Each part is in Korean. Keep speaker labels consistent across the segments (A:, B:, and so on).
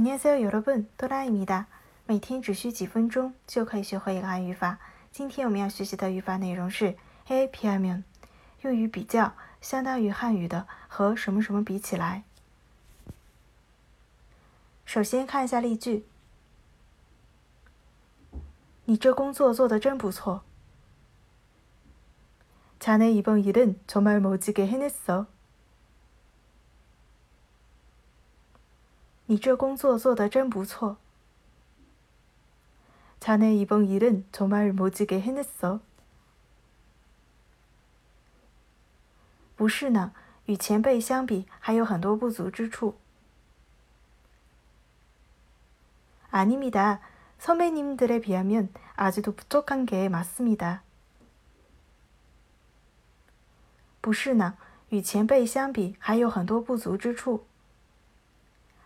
A: 안녕하세요 여러분, 또라입니다. 每天只需几分钟就可以学会一个汉语法。今天我们要学习的语法内容是 a p i m 用于比较，相当于汉语的和什么什么比起来。首先看一下例句：你这工作做得真不错。자네이번일은정말멋지게해냈어 你这工作做得真不错。자네이번일은정말멋지게해냈어不是呢，与前辈相比还有很多不足之处。아닙니다선배님들에비하면아직도부족한게맞습니다不是呢，与前辈相比还有很多不足之处。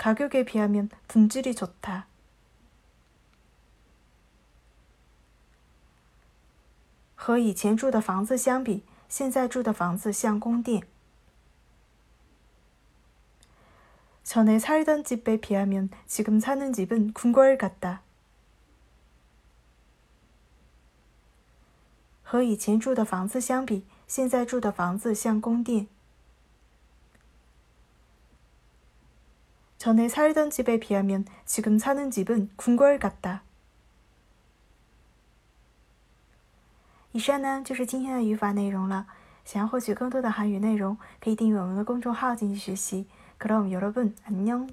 A: 가격에비하면품질이좋다和以前住的房子相比，现在住的房子像宫殿。전에살던집에비하면지금사는집은궁궐같다和以前住的房子相比，现在住的房子像宫殿。 전에살던집에비하면지금사는집은궁궐같다以上呢就是今天的语法内容了。想要获取更多的韩语内容，可以订阅我们的公众号进行学习。그럼여러분안녕